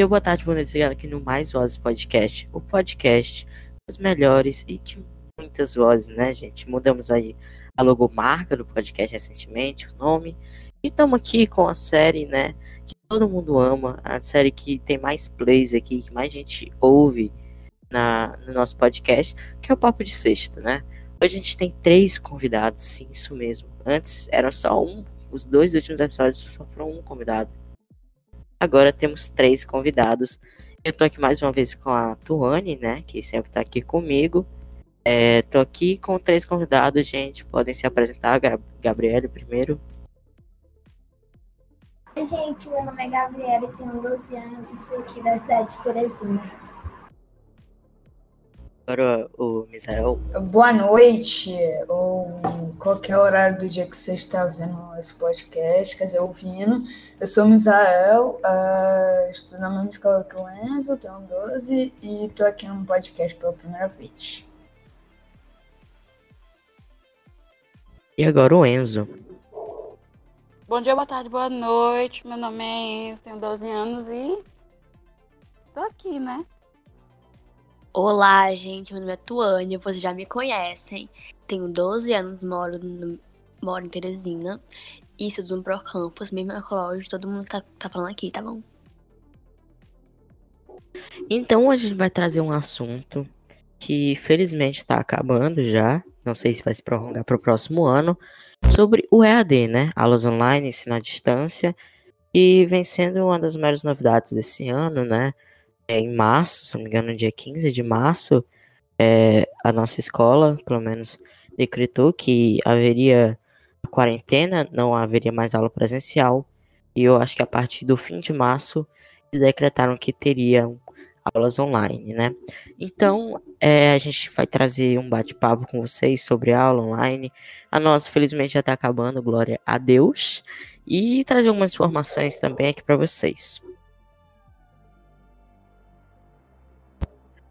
Dia, boa tarde, boa noite, galera, aqui no Mais Vozes Podcast, o podcast dos melhores e de muitas vozes, né, gente? Mudamos aí a logomarca do podcast recentemente, o nome, e estamos aqui com a série, né, que todo mundo ama, a série que tem mais plays aqui, que mais gente ouve na, no nosso podcast, que é o Papo de Sexta, né? Hoje a gente tem três convidados, sim, isso mesmo. Antes era só um, os dois últimos episódios só foram um convidado. Agora temos três convidados. Eu tô aqui mais uma vez com a Tuane, né? Que sempre tá aqui comigo. É, tô aqui com três convidados, gente. Podem se apresentar. Gabriele primeiro. Oi, gente. Meu nome é Gabriela, tenho 12 anos e sou aqui da cidade de Teresina. Agora o Misael. Boa noite, ou qualquer horário do dia que você está vendo esse podcast, quer dizer, ouvindo. Eu sou o Misael, uh, estudo na mesma escola que o Enzo, tenho 12 e estou aqui no podcast pela primeira vez. E agora o Enzo. Bom dia, boa tarde, boa noite. Meu nome é Enzo, tenho 12 anos e tô aqui, né? Olá, gente. Meu nome é Tuane, vocês já me conhecem. Tenho 12 anos, moro, no, moro em Teresina e estudo no Procampus, mesmo ecológico, todo mundo tá, tá falando aqui, tá bom? Então a gente vai trazer um assunto que felizmente está acabando já. Não sei se vai se prolongar para o próximo ano. Sobre o EAD, né? Aulas online, ensino à distância. E vem sendo uma das maiores novidades desse ano, né? É, em março, se não me engano, no dia 15 de março, é, a nossa escola, pelo menos, decretou que haveria quarentena, não haveria mais aula presencial. E eu acho que a partir do fim de março, eles decretaram que teriam aulas online, né? Então, é, a gente vai trazer um bate-papo com vocês sobre aula online. A nossa, felizmente, já está acabando, glória a Deus. E trazer algumas informações também aqui para vocês.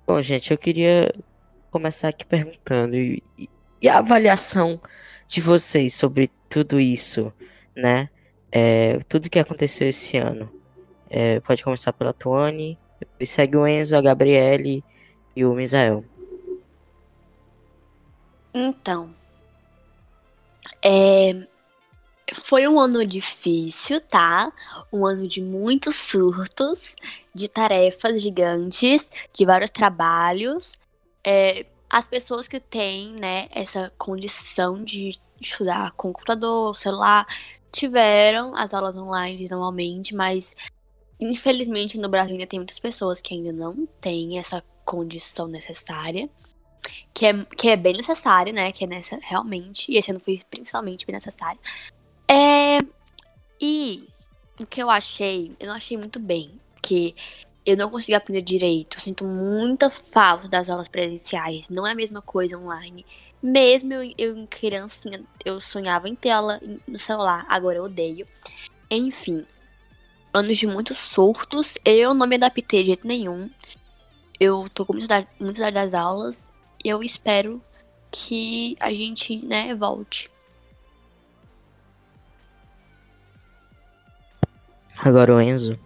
Bom, gente, eu queria começar aqui perguntando e, e a avaliação de vocês sobre tudo isso, né? É, tudo que aconteceu esse ano. É, pode começar pela Tuane, depois segue o Enzo, a Gabriele e o Misael. Então, é, foi um ano difícil, tá? Um ano de muitos surtos, de tarefas gigantes, de vários trabalhos. É, as pessoas que têm, né, essa condição de estudar com computador, celular, tiveram as aulas online normalmente, mas infelizmente no Brasil ainda tem muitas pessoas que ainda não têm essa condição necessária. Que é, que é bem necessária, né? Que é nessa, realmente, e esse ano foi principalmente bem necessário. É. E o que eu achei, eu não achei muito bem, que eu não consegui aprender direito. Eu sinto muita falta das aulas presenciais. Não é a mesma coisa online. Mesmo eu, eu em criancinha, eu sonhava em tela no celular. Agora eu odeio. Enfim, anos de muitos surtos. Eu não me adaptei de jeito nenhum. Eu tô com muita saudade, das aulas. Eu espero que a gente, né, volte. Agora o Enzo.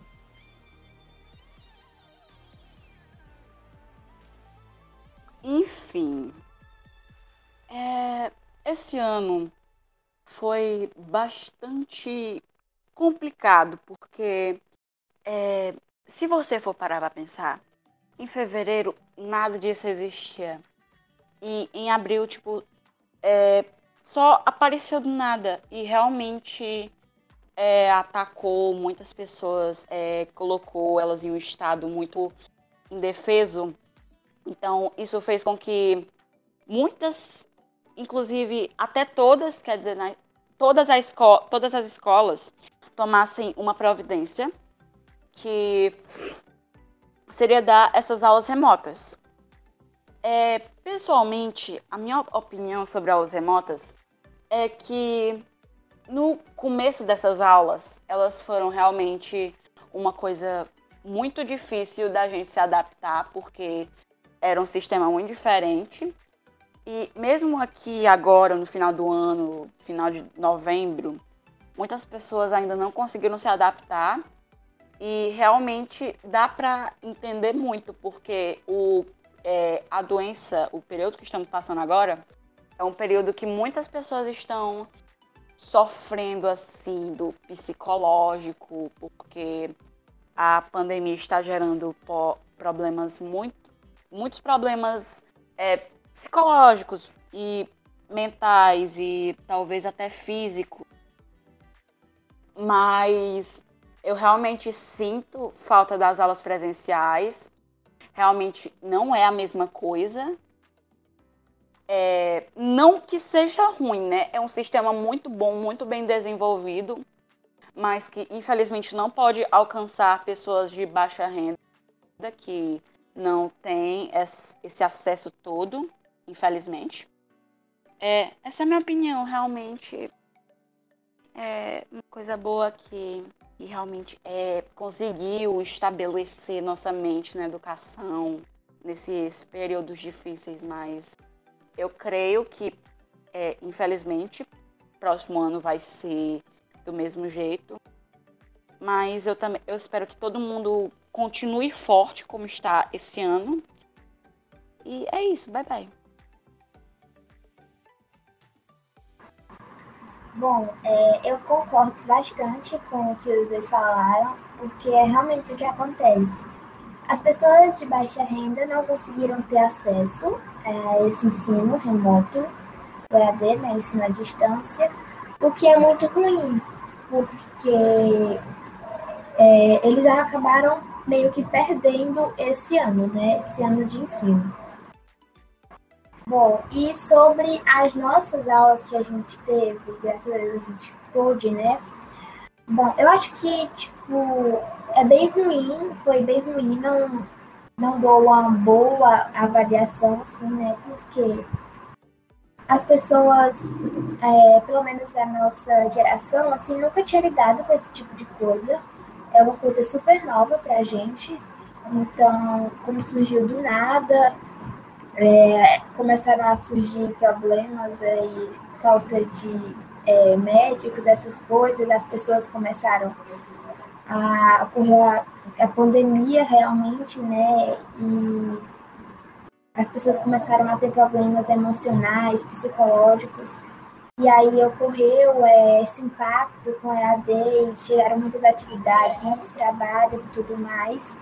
Enfim, é, esse ano foi bastante complicado, porque é, se você for parar para pensar, em fevereiro nada disso existia. E em abril, tipo, é, só apareceu do nada. E realmente é, atacou muitas pessoas, é, colocou elas em um estado muito indefeso. Então, isso fez com que muitas, inclusive até todas, quer dizer, todas, as todas as escolas tomassem uma providência que seria dar essas aulas remotas. É, pessoalmente, a minha opinião sobre aulas remotas é que no começo dessas aulas, elas foram realmente uma coisa muito difícil da gente se adaptar, porque era um sistema muito diferente. E mesmo aqui agora, no final do ano, final de novembro, muitas pessoas ainda não conseguiram se adaptar. E realmente dá para entender muito, porque o, é, a doença, o período que estamos passando agora, é um período que muitas pessoas estão sofrendo assim do psicológico, porque a pandemia está gerando problemas muito, muitos problemas é, psicológicos e mentais e talvez até físicos. Mas eu realmente sinto falta das aulas presenciais. Realmente não é a mesma coisa. É, não que seja ruim, né? É um sistema muito bom, muito bem desenvolvido, mas que infelizmente não pode alcançar pessoas de baixa renda que não têm esse acesso todo, infelizmente. É, essa é a minha opinião, realmente é uma coisa boa que, que realmente é, conseguiu estabelecer nossa mente na educação nesses períodos difíceis, mas eu creio que, é, infelizmente, próximo ano vai ser do mesmo jeito. Mas eu também eu espero que todo mundo continue forte como está esse ano. E é isso, bye bye. Bom, é, eu concordo bastante com o que os dois falaram, porque é realmente o que acontece. As pessoas de baixa renda não conseguiram ter acesso a esse ensino remoto, o EAD, né, ensino à distância, o que é muito ruim, porque é, eles acabaram meio que perdendo esse ano, né, esse ano de ensino. Bom, e sobre as nossas aulas que a gente teve, graças a Deus a gente pôde, né? Bom, eu acho que, tipo, é bem ruim, foi bem ruim, não, não dou uma boa avaliação, assim, né? Porque as pessoas, é, pelo menos a nossa geração, assim, nunca tinha lidado com esse tipo de coisa. É uma coisa super nova pra gente. Então, como surgiu do nada, é, começaram a surgir problemas aí, falta de é, médicos, essas coisas, as pessoas começaram a ocorrer a, a pandemia realmente, né? E as pessoas começaram a ter problemas emocionais, psicológicos. E aí ocorreu é, esse impacto com a EAD, tiraram muitas atividades, muitos trabalhos e tudo mais.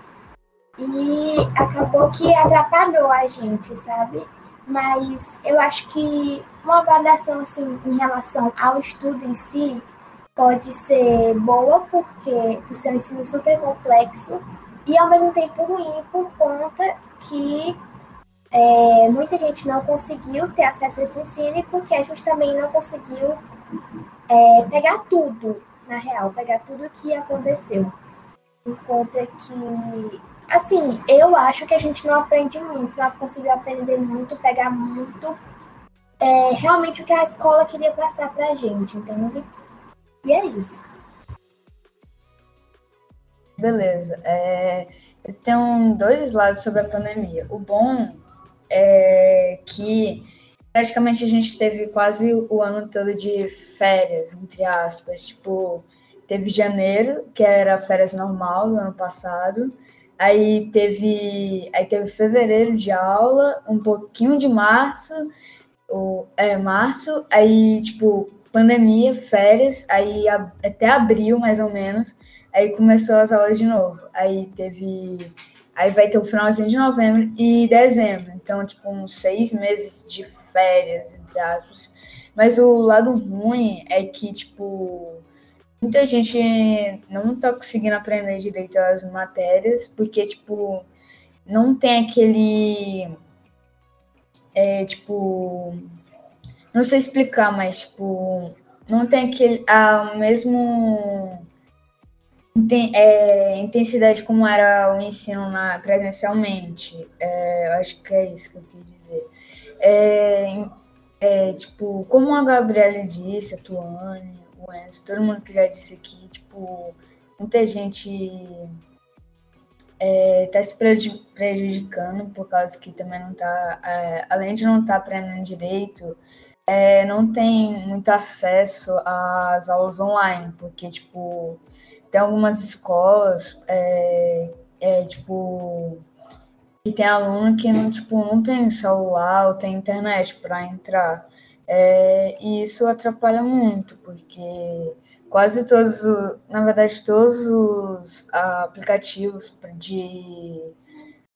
E acabou que atrapalhou a gente, sabe? Mas eu acho que uma avaliação assim em relação ao estudo em si pode ser boa porque por ser um ensino super complexo e ao mesmo tempo ruim por conta que é, muita gente não conseguiu ter acesso a esse ensino porque a gente também não conseguiu é, pegar tudo, na real, pegar tudo o que aconteceu. Por conta que Assim, eu acho que a gente não aprende muito, não conseguiu aprender muito, pegar muito é, realmente o que a escola queria passar pra gente, entende? E é isso. Beleza. É, tem dois lados sobre a pandemia. O bom é que praticamente a gente teve quase o ano todo de férias, entre aspas. Tipo, teve janeiro, que era férias normal do ano passado, Aí teve, aí teve fevereiro de aula, um pouquinho de março, o, é, março, aí, tipo, pandemia, férias, aí até abril, mais ou menos, aí começou as aulas de novo. Aí teve, aí vai ter o finalzinho de novembro e dezembro, então, tipo, uns seis meses de férias, entre aspas. Mas o lado ruim é que, tipo, muita gente não tá conseguindo aprender direito as matérias, porque, tipo, não tem aquele. É, tipo. Não sei explicar, mas, tipo, não tem aquele. A mesmo. É, intensidade como era o ensino na, presencialmente. É, eu acho que é isso que eu quis dizer. É, é, tipo, como a Gabriela disse, a Tuane, o Enzo, todo mundo que já disse aqui, tipo, muita gente é, tá se prejudicando por causa que também não tá, é, além de não estar tá aprendendo direito, é, não tem muito acesso às aulas online, porque, tipo, tem algumas escolas, é, é, tipo, que tem aluno que não, tipo, não tem celular ou tem internet para entrar. É, e isso atrapalha muito, porque quase todos, na verdade, todos os aplicativos de,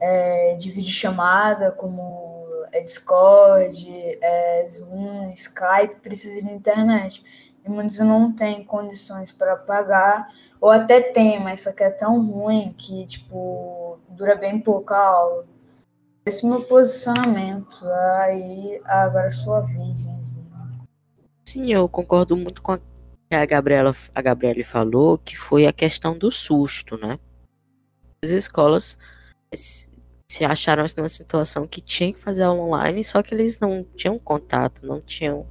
é, de videochamada, como é Discord, é Zoom, Skype, precisam de internet. E muitos não têm condições para pagar, ou até tem, mas isso aqui é tão ruim que, tipo, dura bem pouco a aula. Esse é o meu posicionamento. Aí, agora é sua vez. Sim, eu concordo muito com a que a Gabriela, a Gabriele falou, que foi a questão do susto, né? As escolas se acharam numa situação que tinha que fazer aula online, só que eles não tinham contato, não tinham.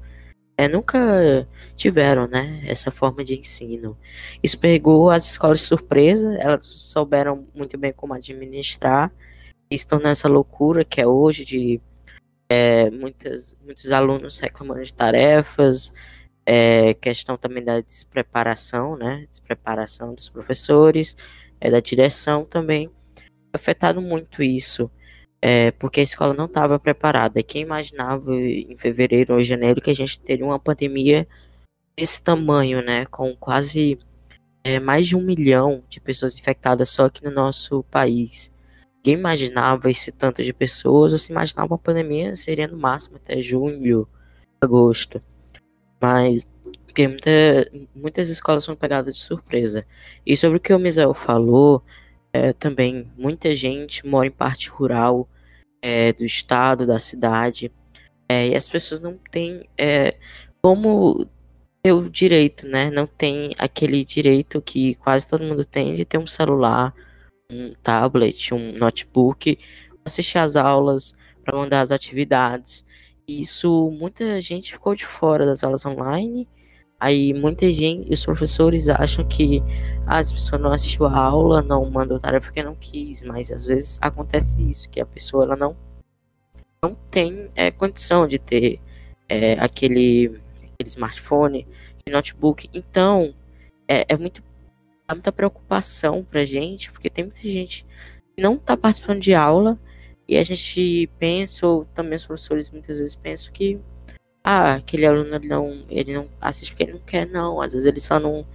É, nunca tiveram, né, essa forma de ensino. Isso pegou as escolas de surpresa, elas souberam muito bem como administrar, estão nessa loucura que é hoje de é, muitas, muitos alunos reclamando de tarefas, é, questão também da despreparação, né, despreparação dos professores, é, da direção também, afetado muito isso, é, porque a escola não estava preparada. Quem imaginava em fevereiro ou janeiro que a gente teria uma pandemia desse tamanho, né, com quase é, mais de um milhão de pessoas infectadas só aqui no nosso país. Ninguém imaginava esse tanto de pessoas, ou se imaginava uma pandemia seria no máximo até junho, agosto. Mas porque muita, muitas escolas foram pegadas de surpresa. E sobre o que o Misael falou, é, também muita gente mora em parte rural é, do estado, da cidade, é, e as pessoas não têm é, como ter o direito, né? Não tem aquele direito que quase todo mundo tem de ter um celular, um tablet, um notebook, assistir às aulas, para mandar as atividades. Isso muita gente ficou de fora das aulas online Aí muita gente, os professores acham que ah, as pessoas não assistiu a aula, não mandou tarefa porque não quis, mas às vezes acontece isso, que a pessoa ela não, não tem é, condição de ter é, aquele, aquele smartphone, notebook. Então, é, é muito dá muita preocupação pra gente, porque tem muita gente que não tá participando de aula e a gente pensa, ou também os professores muitas vezes pensam que ah, aquele aluno ele não, ele não assiste porque ele não quer, não. Às vezes ele só não,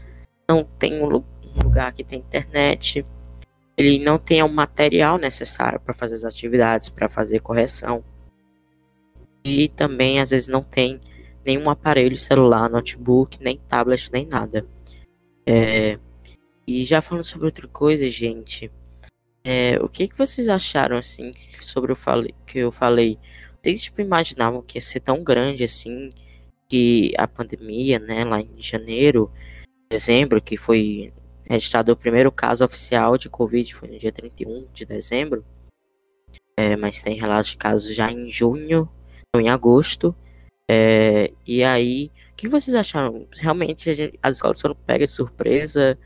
não tem um lugar que tem internet. Ele não tem o material necessário para fazer as atividades, para fazer correção. E também às vezes não tem nenhum aparelho celular, notebook, nem tablet, nem nada. É, e já falando sobre outra coisa, gente, é, o que, que vocês acharam assim sobre o que eu falei vocês tipo, imaginavam que ia ser tão grande assim que a pandemia, né, lá em janeiro, dezembro, que foi registrado o primeiro caso oficial de Covid, foi no dia 31 de dezembro. É, mas tem relatos de casos já em junho, em agosto. É, e aí, o que vocês acharam? Realmente gente, as escolas foram pegas de surpresa?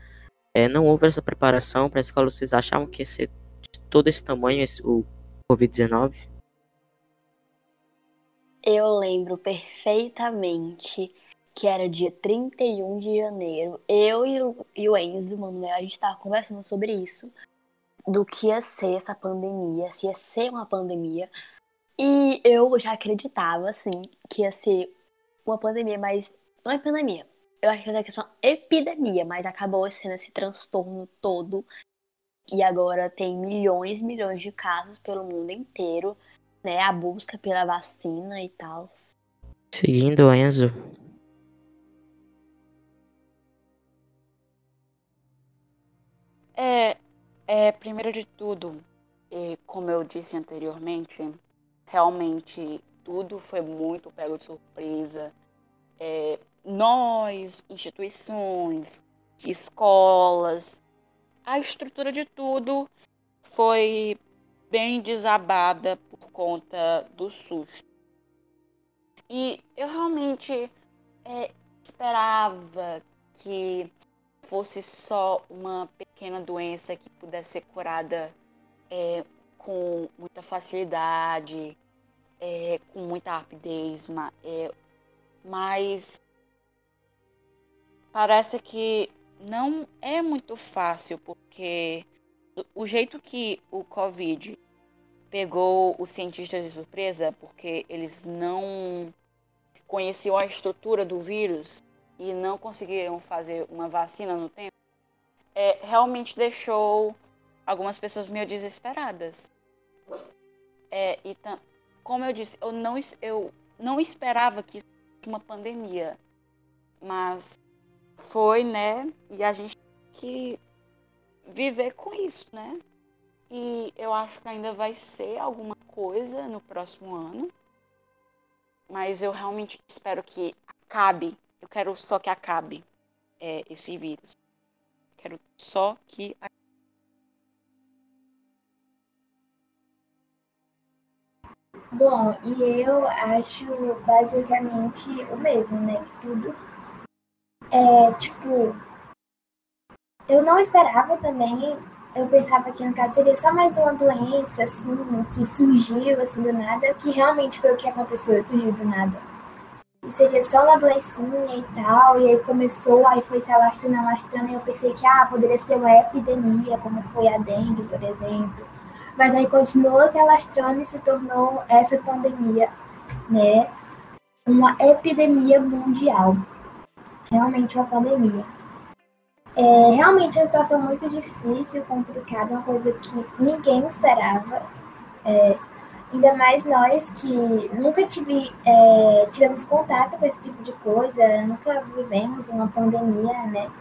É, não houve essa preparação para a escola? Vocês achavam que ia ser de todo esse tamanho esse, o Covid-19? Eu lembro perfeitamente que era dia 31 de janeiro. Eu e o, Enzo, Manuel, a gente tava conversando sobre isso. Do que ia ser essa pandemia, se ia ser uma pandemia. E eu já acreditava, assim, que ia ser uma pandemia, mas não é pandemia. Eu acho que era questão epidemia, mas acabou sendo esse transtorno todo. E agora tem milhões e milhões de casos pelo mundo inteiro né, a busca pela vacina e tal. Seguindo, Enzo. É, é, primeiro de tudo, e como eu disse anteriormente, realmente tudo foi muito pego de surpresa. É, nós, instituições, escolas, a estrutura de tudo foi bem desabada por conta do susto. E eu realmente é, esperava que fosse só uma pequena doença que pudesse ser curada é, com muita facilidade, é, com muita rapidez, é, mas parece que não é muito fácil, porque o jeito que o Covid pegou os cientistas de surpresa, porque eles não conheciam a estrutura do vírus e não conseguiram fazer uma vacina no tempo, é, realmente deixou algumas pessoas meio desesperadas. É, e como eu disse, eu não, eu não esperava que isso fosse uma pandemia, mas foi, né? E a gente tem que viver com isso, né? E eu acho que ainda vai ser alguma coisa no próximo ano. Mas eu realmente espero que acabe. Eu quero só que acabe é, esse vírus. Quero só que. Bom, e eu acho basicamente o mesmo, né? Que tudo é tipo. Eu não esperava também. Eu pensava que no caso seria só mais uma doença, assim, que surgiu assim do nada, que realmente foi o que aconteceu, surgiu do nada. E seria só uma doencinha e tal, e aí começou, aí foi se alastrando, alastrando, e eu pensei que, ah, poderia ser uma epidemia, como foi a dengue, por exemplo mas aí continuou se alastrando e se tornou essa pandemia, né, uma epidemia mundial. Realmente uma pandemia. É realmente uma situação muito difícil, complicada, uma coisa que ninguém esperava. É, ainda mais nós que nunca tive, é, tivemos contato com esse tipo de coisa, nunca vivemos uma pandemia, né?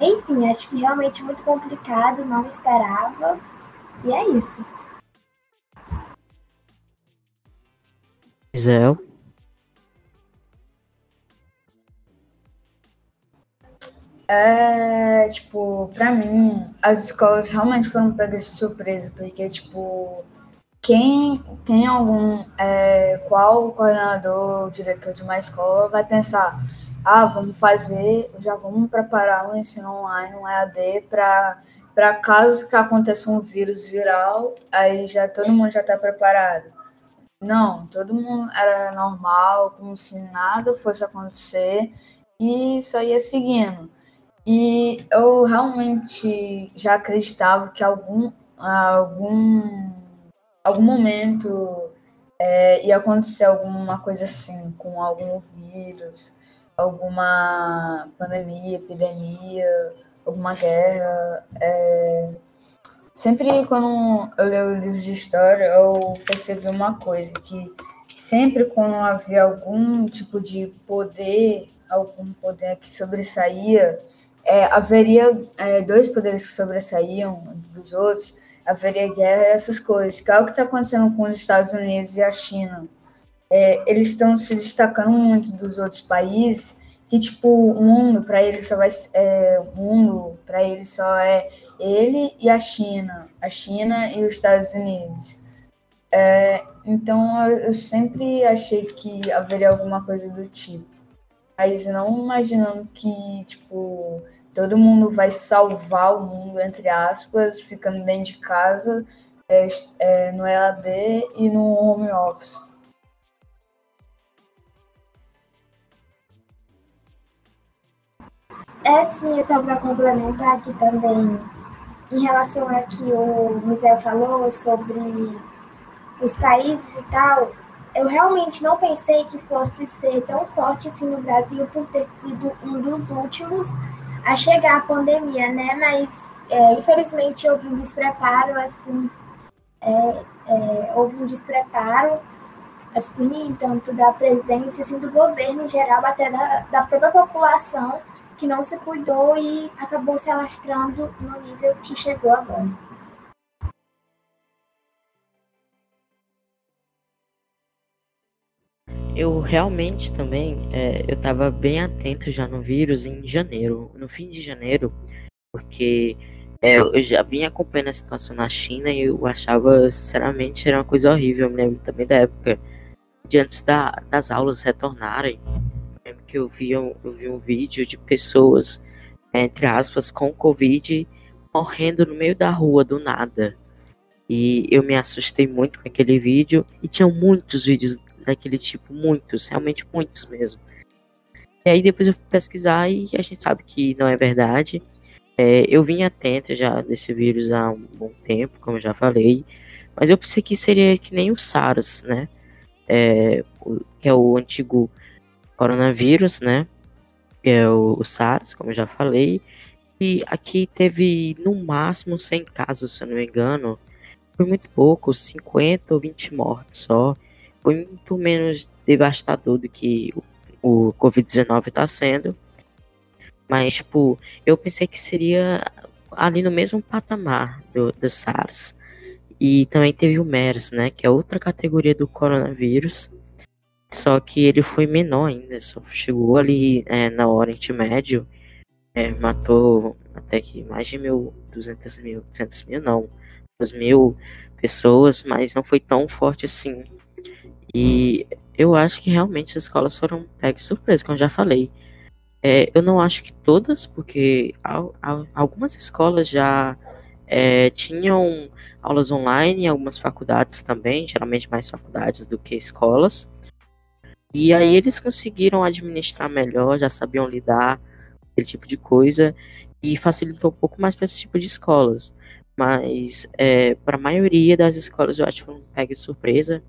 Enfim, acho que realmente muito complicado, não esperava. E é isso. Zé. É, tipo, pra mim, as escolas realmente foram pegas de surpresa, porque, tipo, quem, quem algum, é, qual coordenador, diretor de uma escola vai pensar, ah, vamos fazer, já vamos preparar um ensino online, um EAD, para caso que aconteça um vírus viral, aí já todo mundo já está preparado. Não, todo mundo era normal, como se nada fosse acontecer e só ia seguindo. E eu realmente já acreditava que algum algum algum momento é, ia acontecer alguma coisa assim com algum vírus, alguma pandemia, epidemia alguma guerra. É... Sempre quando eu leio livros de história, eu percebi uma coisa, que sempre quando havia algum tipo de poder, algum poder que sobressaía, é, haveria é, dois poderes que sobressaíam dos outros, haveria guerra essas coisas. Que é o que está acontecendo com os Estados Unidos e a China. É, eles estão se destacando muito dos outros países que tipo o mundo para ele só vai é, mundo para ele só é ele e a China, a China e os Estados Unidos. É, então eu, sempre achei que haveria alguma coisa do tipo, mas não imaginando que tipo todo mundo vai salvar o mundo entre aspas, ficando dentro de casa, é, é no EAD e no home office. É sim, só para complementar aqui também, em relação a que o Mizel falou sobre os países e tal, eu realmente não pensei que fosse ser tão forte assim no Brasil por ter sido um dos últimos a chegar à pandemia, né? Mas é, infelizmente houve um despreparo, assim, é, é, houve um despreparo, assim, tanto da presidência, assim, do governo em geral, até da, da própria população que não se cuidou e acabou se alastrando no nível que chegou agora. Eu realmente também, é, eu estava bem atento já no vírus em janeiro, no fim de janeiro, porque é, eu já vinha acompanhando a situação na China e eu achava, sinceramente, era uma coisa horrível. Eu me lembro também da época de antes da, das aulas retornarem, lembro que eu vi um, eu vi um vídeo de pessoas, entre aspas, com Covid morrendo no meio da rua do nada. E eu me assustei muito com aquele vídeo. E tinham muitos vídeos daquele tipo, muitos, realmente muitos mesmo. E aí depois eu fui pesquisar e a gente sabe que não é verdade. É, eu vim atento já desse vírus há um bom tempo, como eu já falei, mas eu pensei que seria que nem o SARS, né? É, que é o antigo coronavírus, né? Que é o, o SARS, como eu já falei. E aqui teve no máximo 100 casos, se eu não me engano. Foi muito pouco, 50 ou 20 mortes só. Muito menos devastador do que o, o Covid-19 está sendo. Mas, tipo, eu pensei que seria ali no mesmo patamar do, do SARS. E também teve o MERS, né? Que é outra categoria do coronavírus. Só que ele foi menor ainda, só chegou ali é, na Oriente Médio, é, matou até que mais de mil, duzentos mil, duzentos mil não, duas mil pessoas, mas não foi tão forte assim. E eu acho que realmente as escolas foram pegas de surpresa, como eu já falei. É, eu não acho que todas, porque algumas escolas já é, tinham aulas online, algumas faculdades também, geralmente mais faculdades do que escolas. E aí eles conseguiram administrar melhor, já sabiam lidar com aquele tipo de coisa e facilitou um pouco mais para esse tipo de escolas. Mas é, para a maioria das escolas eu acho que foi um pega surpresa.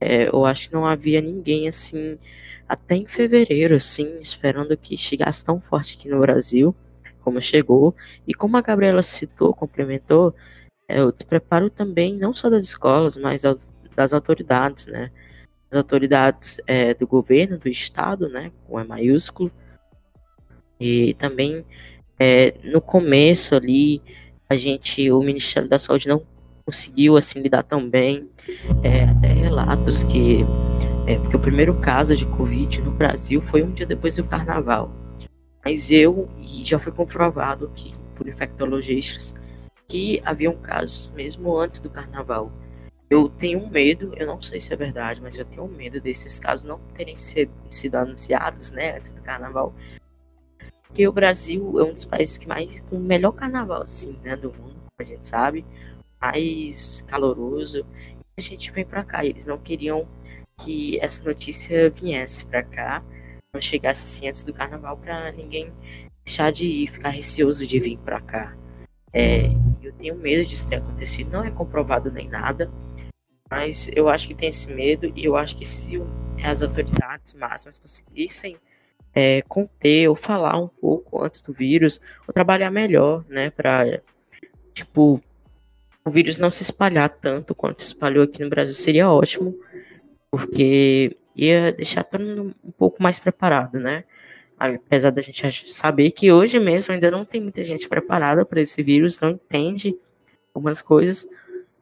É, eu acho que não havia ninguém assim até em fevereiro, assim, esperando que chegasse tão forte aqui no Brasil, como chegou. E como a Gabriela citou, complementou, é, o despreparo também, não só das escolas, mas das, das autoridades, né? As autoridades é, do governo, do Estado, né? Com E maiúsculo. E também, é, no começo ali, a gente, o Ministério da Saúde não conseguiu, assim, lidar tão bem. É, até relatos que é, porque o primeiro caso de Covid no Brasil foi um dia depois do carnaval. Mas eu, e já foi comprovado que, por infectologistas, que haviam casos mesmo antes do carnaval. Eu tenho medo, eu não sei se é verdade, mas eu tenho medo desses casos não terem sido, sido anunciados né, antes do carnaval. Porque o Brasil é um dos países que mais, com o melhor carnaval assim, né, do mundo, a gente sabe, mais caloroso. A gente vem para cá, eles não queriam que essa notícia viesse para cá, não chegasse assim antes do carnaval para ninguém deixar de ir, ficar receoso de vir para cá. É, eu tenho medo disso ter acontecido, não é comprovado nem nada, mas eu acho que tem esse medo e eu acho que se as autoridades máximas conseguissem é, conter ou falar um pouco antes do vírus, ou trabalhar melhor, né, para tipo o vírus não se espalhar tanto quanto se espalhou aqui no Brasil seria ótimo porque ia deixar todo mundo um pouco mais preparado, né? Apesar da gente saber que hoje mesmo ainda não tem muita gente preparada para esse vírus, não entende algumas coisas,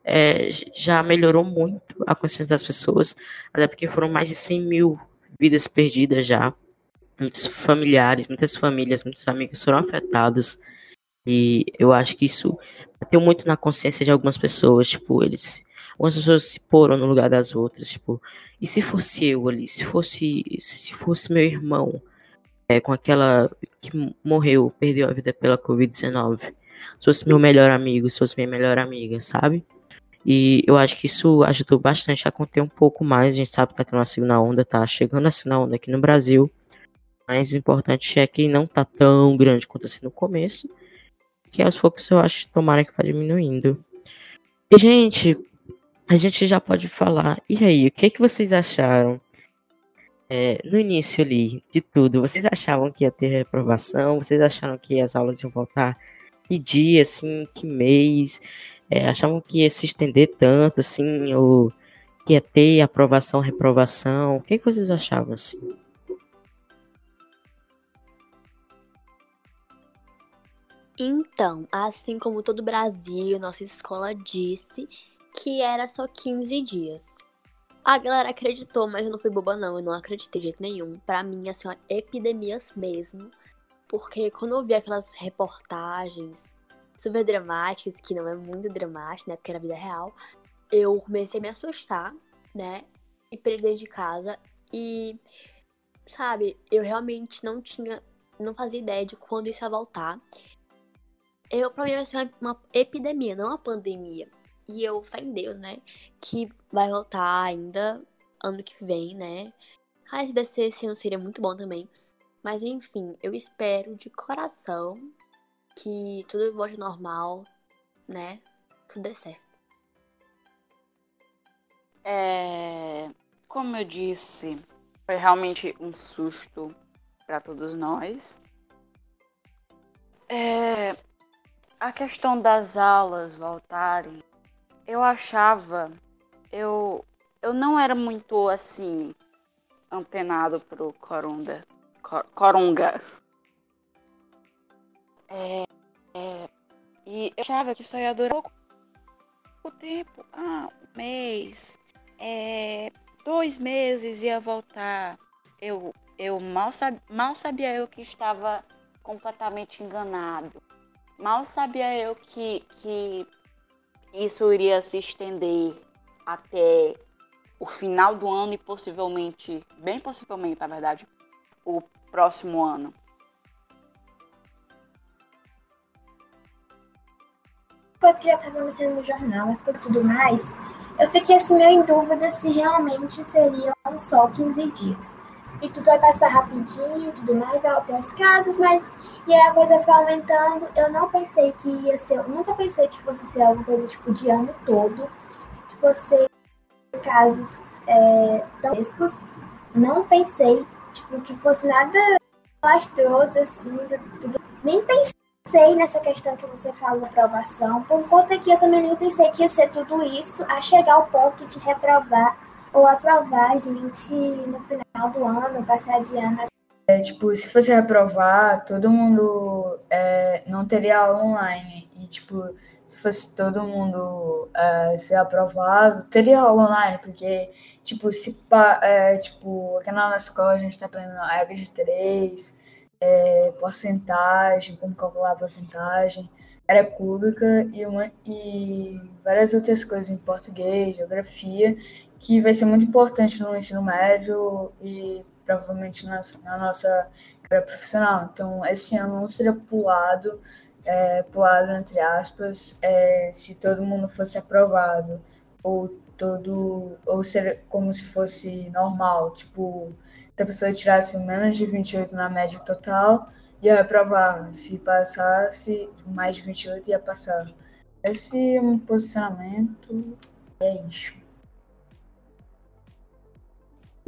é, já melhorou muito a consciência das pessoas, até porque foram mais de 100 mil vidas perdidas já. Muitos familiares, muitas famílias, muitos amigos foram afetados. E eu acho que isso bateu muito na consciência de algumas pessoas. Tipo, eles Algumas pessoas se poram no lugar das outras, tipo, e se fosse eu ali, se fosse, se fosse meu irmão, é, com aquela que morreu, perdeu a vida pela Covid-19, se fosse meu melhor amigo, se fosse minha melhor amiga, sabe? E eu acho que isso ajudou bastante a conter um pouco mais. A gente sabe que tá tendo uma segunda onda, tá chegando a segunda onda aqui no Brasil. Mas o importante é que não tá tão grande quanto assim no começo. Que aos poucos eu acho que tomara que vá diminuindo. E, gente, a gente já pode falar. E aí, o que, que vocês acharam? É, no início ali de tudo, vocês achavam que ia ter reprovação? Vocês acharam que as aulas iam voltar que dia, assim, que mês? É, achavam que ia se estender tanto, assim, ou que ia ter aprovação, reprovação? O que, que vocês achavam, assim? Então, assim como todo o Brasil, nossa escola disse que era só 15 dias. A galera acreditou, mas eu não fui boba, não. Eu não acreditei de jeito nenhum. Pra mim, assim, epidemias mesmo. Porque quando eu vi aquelas reportagens super dramáticas, que não é muito dramático, né? Porque era vida real, eu comecei a me assustar, né? E perdi dentro de casa. E, sabe, eu realmente não tinha. Não fazia ideia de quando isso ia voltar. Eu, pra mim, vai ser uma, uma epidemia, não uma pandemia. E eu, fé em Deus, né? Que vai voltar ainda ano que vem, né? Ah, se desse esse ano seria muito bom também. Mas enfim, eu espero de coração que tudo volte normal, né? Tudo dê certo. É, como eu disse, foi realmente um susto para todos nós. É, a questão das aulas voltarem, eu achava, eu, eu não era muito assim antenado pro Coronga, Cor, Coronga. É, é, e eu achava que isso ia durar pouco, pouco tempo, ah, um mês, é, dois meses ia voltar. Eu, eu mal, sab, mal sabia eu que estava completamente enganado. Mal sabia eu que, que isso iria se estender até o final do ano e possivelmente, bem possivelmente, na verdade, o próximo ano. Coisa que já estava acontecendo no jornal, mas tudo mais, eu fiquei assim meio em dúvida se realmente seriam só 15 dias. E tudo vai passar rapidinho, tudo mais, vai ter os casos, mas e aí a coisa foi aumentando. Eu não pensei que ia ser, nunca pensei que fosse ser alguma coisa tipo de ano todo, que fosse casos é, tão frescos. Não pensei tipo que fosse nada lastroso assim, tudo. Nem pensei nessa questão que você falou da aprovação, por conta que eu também nem pensei que ia ser tudo isso a chegar ao ponto de reprovar ou aprovar a gente no final do ano, passar de ano. É, tipo, se fosse reprovar, todo mundo é, não teria aula online. E, tipo, se fosse todo mundo é, ser aprovado, teria aula online, porque, tipo, se é, tipo, aqui na nossa escola a gente está aprendendo a regra de três, é, porcentagem, como calcular a porcentagem, área pública e, uma, e várias outras coisas em português, geografia, que vai ser muito importante no ensino médio e provavelmente na, na nossa carreira profissional. Então, esse ano não seria pulado, é, pulado entre aspas, é, se todo mundo fosse aprovado, ou todo, ou seria como se fosse normal, tipo, se a pessoa tirasse menos de 28 na média total, ia reprovar. Se passasse mais de 28, ia passar. Esse é um posicionamento, é isso.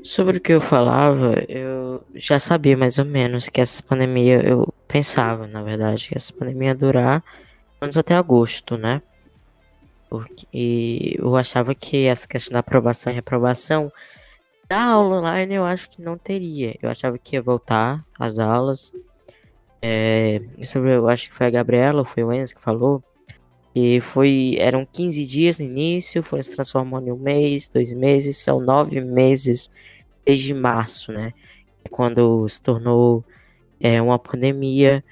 Sobre o que eu falava, eu já sabia mais ou menos que essa pandemia, eu pensava, na verdade, que essa pandemia ia durar menos até agosto, né? Porque eu achava que essa questão da aprovação e reprovação da aula online eu acho que não teria. Eu achava que ia voltar às aulas. É, sobre, eu acho que foi a Gabriela ou foi o Enzo que falou. E foi, eram 15 dias no início, foi se transformando em um mês, dois meses, são nove meses desde março, né? Quando se tornou é, uma pandemia,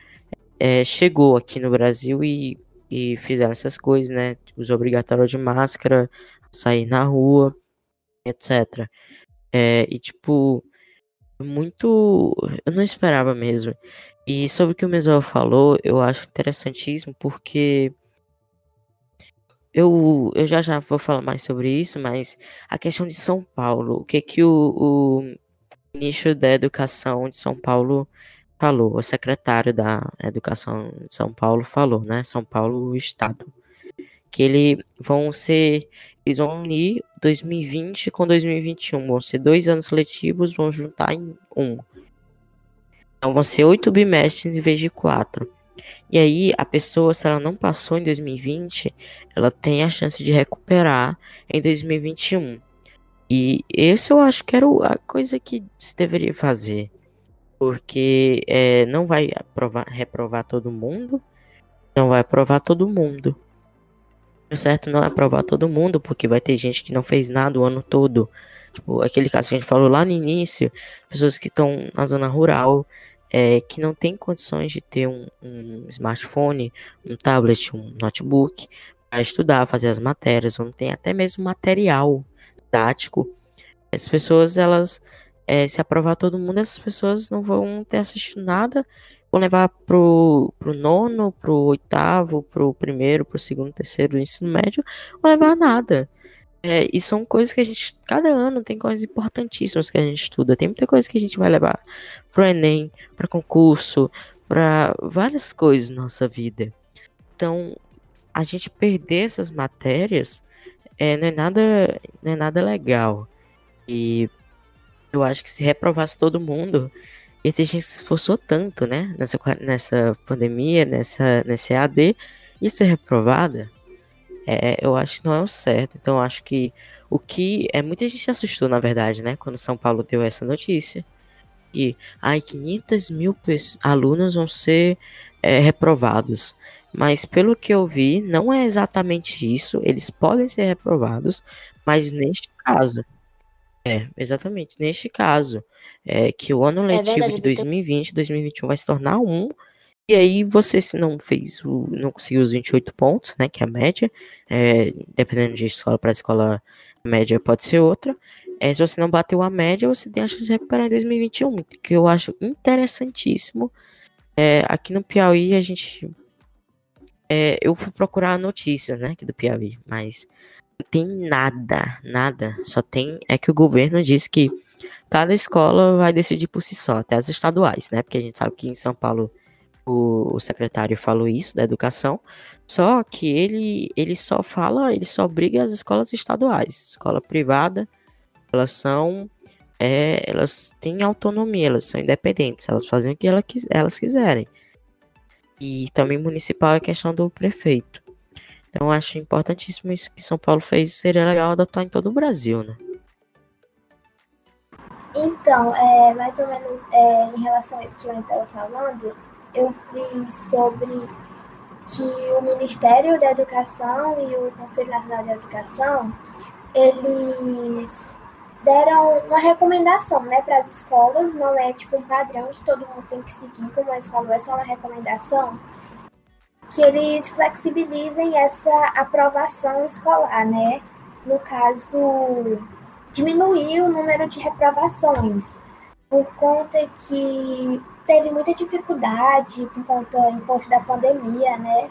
é, chegou aqui no Brasil e, e fizeram essas coisas, né? Uso obrigatório de máscara, sair na rua, etc. É, e tipo, muito. Eu não esperava mesmo. E sobre o que o Mesol falou, eu acho interessantíssimo porque eu, eu já já vou falar mais sobre isso, mas a questão de São Paulo, o que que o, o ministro da Educação de São Paulo falou, o secretário da Educação de São Paulo falou, né? São Paulo, estado, que eles vão ser, eles vão unir 2020 com 2021, vão ser dois anos letivos, vão juntar em um. Então vão ser oito bimestres em vez de quatro. E aí, a pessoa, se ela não passou em 2020, ela tem a chance de recuperar em 2021. E esse eu acho que era a coisa que se deveria fazer. Porque é, não vai aprovar, reprovar todo mundo, não vai aprovar todo mundo. O certo não é aprovar todo mundo, porque vai ter gente que não fez nada o ano todo. Tipo, aquele caso que a gente falou lá no início, pessoas que estão na zona rural, é, que não tem condições de ter um, um, smartphone, um tablet, um notebook para estudar, fazer as matérias, não tem até mesmo material didático. Essas pessoas, elas, é, se aprovar todo mundo, essas pessoas não vão ter assistido nada, vão levar pro, pro nono, pro oitavo, pro primeiro, pro segundo, terceiro ensino médio, vão levar nada. É, e são coisas que a gente, cada ano tem coisas importantíssimas que a gente estuda. Tem muita coisa que a gente vai levar pro Enem, para concurso, para várias coisas na nossa vida. Então, a gente perder essas matérias é, não, é nada, não é nada legal. E eu acho que se reprovasse todo mundo, e tem gente se esforçou tanto, né? Nessa, nessa pandemia, nessa, nesse AD, e ser reprovada, é, eu acho que não é o certo. Então, eu acho que o que. É, muita gente se assustou, na verdade, né? Quando São Paulo deu essa notícia. E, ai, 500 mil alunos vão ser é, reprovados. Mas, pelo que eu vi, não é exatamente isso. Eles podem ser reprovados, mas neste caso. É, exatamente. Neste caso, é que o ano é letivo de 2020, 2021 vai se tornar um. E aí você se não fez, o, não conseguiu os 28 pontos, né, que é a média, é, dependendo de escola para escola, a média pode ser outra. É, se você não bateu a média, você tem a chance de recuperar em 2021, que eu acho interessantíssimo. É, aqui no Piauí a gente, é, eu fui procurar notícias, né, aqui do Piauí, mas não tem nada, nada. Só tem é que o governo disse que cada escola vai decidir por si só, até as estaduais, né? Porque a gente sabe que em São Paulo o, secretário falou isso da educação, só que ele ele só fala, ele só briga as escolas estaduais, escola privada, elas são é, elas têm autonomia, elas são independentes, elas fazem o que elas, elas quiserem. E também municipal é questão do prefeito. Então acho importantíssimo isso que São Paulo fez. Seria legal adotar em todo o Brasil, né? Então, é, mais ou menos é, em relação a isso que eu estava falando, eu vi sobre que o Ministério da Educação e o Conselho Nacional de Educação, eles deram uma recomendação né, para as escolas, não é tipo um padrão que todo mundo tem que seguir, como eles falou, é só uma recomendação, que eles flexibilizem essa aprovação escolar, né? No caso, diminuir o número de reprovações, por conta que teve muita dificuldade por conta imposto da pandemia, né?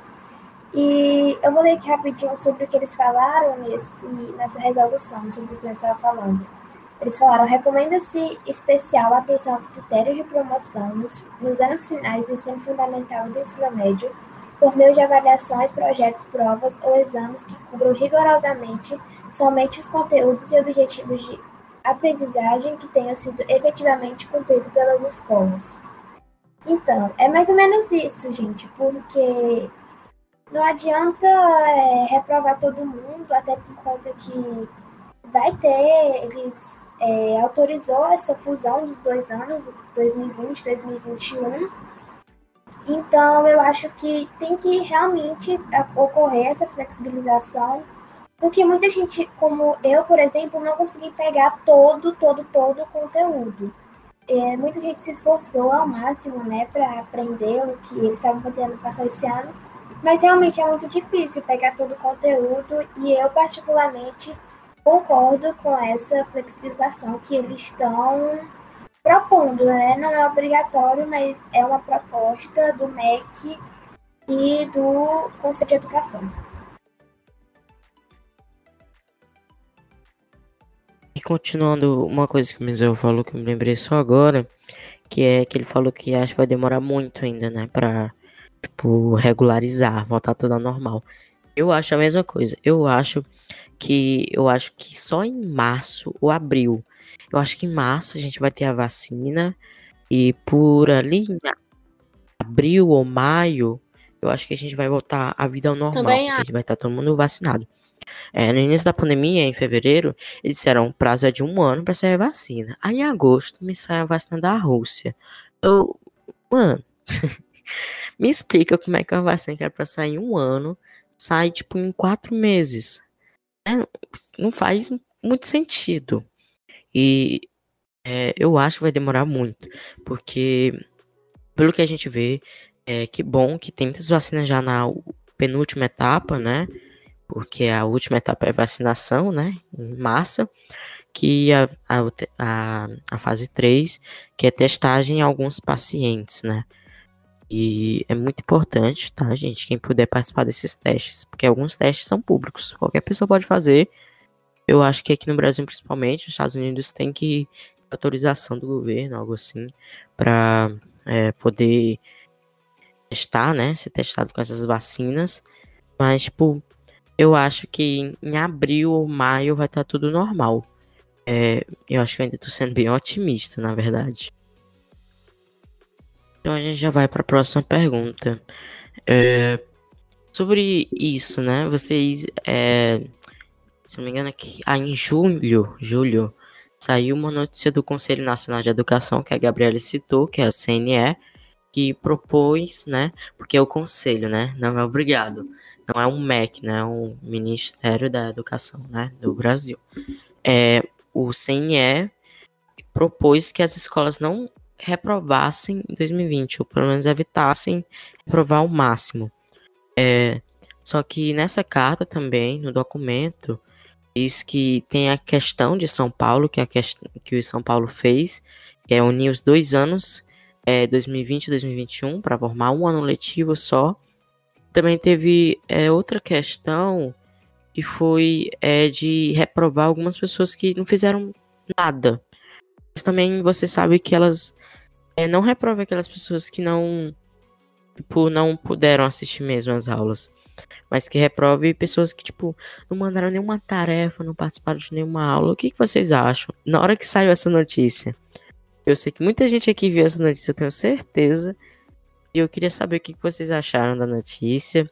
E eu vou ler aqui rapidinho sobre o que eles falaram nesse, nessa resolução, sobre o que eu estava falando. Eles falaram: recomenda-se especial atenção aos critérios de promoção nos, nos anos finais do ensino fundamental e do ensino médio por meio de avaliações, projetos, provas ou exames que cubram rigorosamente somente os conteúdos e objetivos de aprendizagem que tenham sido efetivamente cumpridos pelas escolas. Então, é mais ou menos isso, gente, porque não adianta é, reprovar todo mundo, até por conta que vai ter, eles é, autorizou essa fusão dos dois anos, 2020 e 2021, então, eu acho que tem que realmente ocorrer essa flexibilização, porque muita gente, como eu, por exemplo, não consegui pegar todo, todo, todo o conteúdo. É, muita gente se esforçou ao máximo, né, para aprender o que eles estavam podendo passar esse ano, mas realmente é muito difícil pegar todo o conteúdo e eu, particularmente, concordo com essa flexibilização que eles estão propondo, né? Não é obrigatório, mas é uma proposta do MEC e do Conselho de Educação. E continuando, uma coisa que o Mizel falou que eu me lembrei só agora, que é que ele falou que acho que vai demorar muito ainda, né, pra, tipo, regularizar, voltar tudo ao normal. Eu acho a mesma coisa. Eu acho que eu acho que só em março ou abril eu acho que em março a gente vai ter a vacina. E por ali em abril ou maio, eu acho que a gente vai voltar à vida ao normal. Também a... gente vai estar todo mundo vacinado. É, no início da pandemia, em fevereiro, eles disseram o prazo é de um ano para sair a vacina. Aí em agosto me sai a vacina da Rússia. Eu, mano, me explica como é que a vacina que era para sair em um ano sai tipo em quatro meses. É, não faz muito sentido. E é, eu acho que vai demorar muito, porque pelo que a gente vê, é que bom que tem muitas vacinas já na penúltima etapa, né? Porque a última etapa é vacinação, né? Em massa, que a, a, a, fase 3, que é testagem em alguns pacientes, né? E é muito importante, tá, gente? Quem puder participar desses testes, porque alguns testes são públicos, qualquer pessoa pode fazer Eu acho que aqui no Brasil, principalmente, os Estados Unidos tem que autorização do governo, algo assim, para é, poder testar, né? Ser testado com essas vacinas. Mas, tipo, eu acho que em abril ou maio vai estar tá tudo normal. É, eu acho que eu ainda tô sendo bem otimista, na verdade. Então a gente já vai para a próxima pergunta. É, sobre isso, né? Vocês, é, se não me engano, aqui, ah, em julho, julho, saiu uma notícia do Conselho Nacional de Educação que a Gabriela citou, que é a CNE, que propôs, né? Porque é o conselho, né? Não é obrigado. Não é um MEC, né? É um Ministério da Educação, né? Do Brasil. É, o CNE propôs que as escolas não reprovassem em 2020, ou pelo menos evitassem reprovar o máximo. É, só que nessa carta também, no documento, diz que tem a questão de São Paulo, que, é a questão, que o São Paulo fez, que é unir os dois anos, é, 2020 e 2021, para formar um ano letivo só. Também teve é, outra questão que foi é, de reprovar algumas pessoas que não fizeram nada. Mas também você sabe que elas é, não reprova aquelas pessoas que não tipo, não puderam assistir mesmo as aulas. Mas que reprove pessoas que, tipo, não mandaram nenhuma tarefa, não participaram de nenhuma aula. O que, que vocês acham? Na hora que saiu essa notícia, eu sei que muita gente aqui viu essa notícia, eu tenho certeza. E eu queria saber o que, vocês acharam da notícia.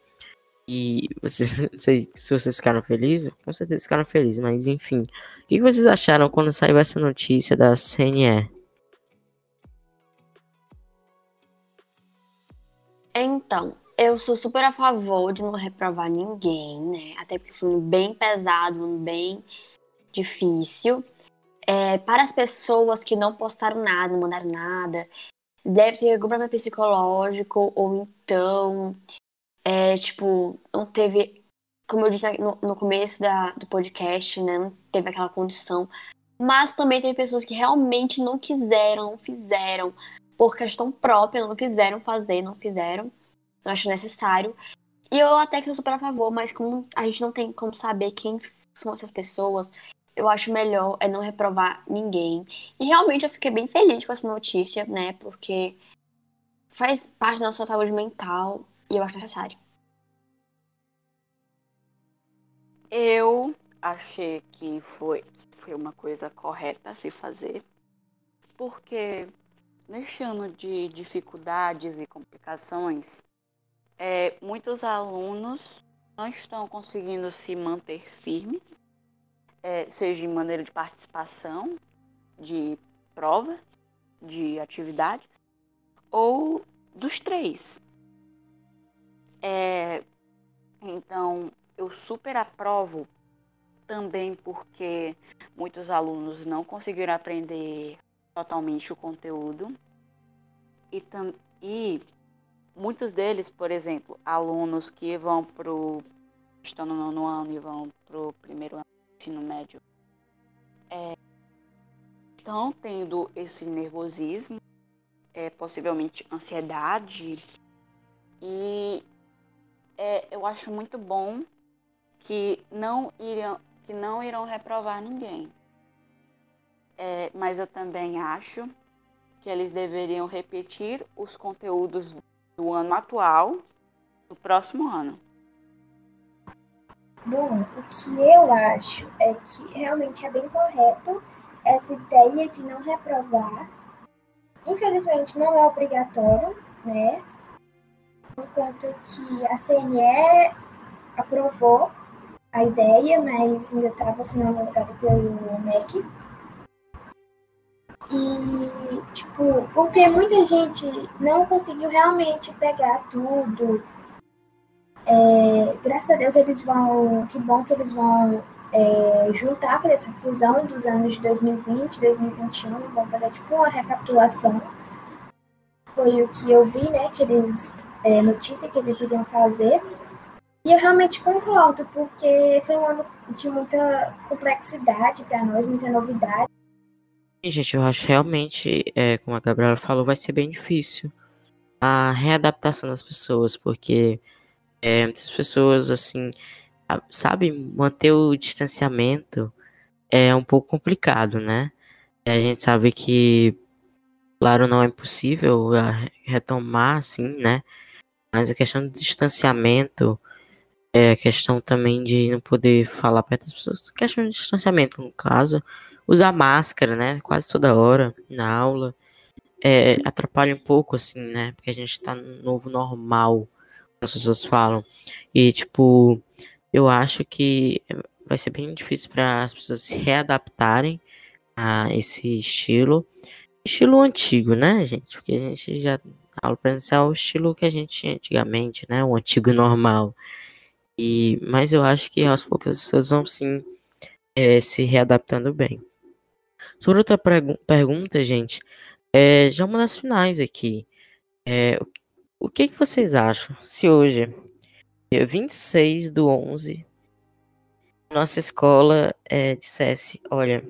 E vocês, se vocês ficaram felizes, com certeza ficaram felizes, mas enfim. O que, que vocês acharam quando saiu essa notícia da CNE? Então, eu sou super a favor de não reprovar ninguém, né? Até porque foi um bem pesado, um bem difícil. É, para as pessoas que não postaram nada, não mandaram nada, deve ter algum problema psicológico, ou então, é, tipo, não teve, como eu disse no, no começo da, do podcast, né? Não teve aquela condição. Mas também tem pessoas que realmente não quiseram, não fizeram, por questão própria, não quiseram fazer, não fizeram. Não acho necessário. E eu até que sou super a favor, mas como a gente não tem como saber quem são essas pessoas, eu acho melhor é não reprovar ninguém. E realmente eu fiquei bem feliz com essa notícia, né? Porque faz parte da nossa saúde mental e eu acho necessário. Eu achei que foi, foi uma coisa correta a se fazer, porque Neste ano de dificuldades e complicações, é, muitos alunos não estão conseguindo se manter firmes, é, seja em maneira de participação, de prova, de atividades, ou dos três. É, então, eu super aprovo também porque muitos alunos não conseguiram aprender totalmente o conteúdo. E, e muitos deles, por exemplo, alunos que vão para o. estão no nono ano e vão para o primeiro ano ensino médio, é, estão tendo esse nervosismo, é, possivelmente ansiedade. E é, eu acho muito bom que não irão, que não irão reprovar ninguém. É, mas eu também acho que eles deveriam repetir os conteúdos do ano atual no próximo ano. Bom, o que eu acho é que realmente é bem correto essa ideia de não reprovar. Infelizmente não é obrigatório, né? Por conta que a CNE aprovou a ideia, mas ainda estava sendo homologada pelo MEC. E, tipo, porque muita gente não conseguiu realmente pegar tudo. É, graças a Deus eles vão. Que bom que eles vão é, juntar, fazer essa fusão dos anos de 2020 2021. Vão fazer tipo uma recapitulação. Foi o que eu vi, né? Que eles. É, notícia que eles iriam fazer. E eu realmente concordo, porque foi um ano de muita complexidade para nós, muita novidade. Gente, eu acho realmente, é, como a Gabriela falou, vai ser bem difícil a readaptação das pessoas, porque é, muitas pessoas, assim, sabe, manter o distanciamento é um pouco complicado, né? A gente sabe que, claro, não é possível retomar assim, né? Mas a questão do distanciamento, é a questão também de não poder falar perto das pessoas, questão de distanciamento, no caso, usar máscara, né? Quase toda hora na aula, é, atrapalha um pouco, assim, né? Porque a gente tá no novo normal, as pessoas falam. E, tipo, eu acho que vai ser bem difícil para as pessoas se readaptarem a esse estilo. Estilo antigo, né, gente? Porque a gente já. A aula presencial é o estilo que a gente tinha antigamente, né? O antigo normal. E, mas eu acho que aos poucos as pessoas vão sim é, se readaptando bem. Sobre outra pergunta, gente, é, já uma das finais aqui. É, o, o que, que vocês acham se hoje, dia 26 do 11, nossa escola é, dissesse, olha,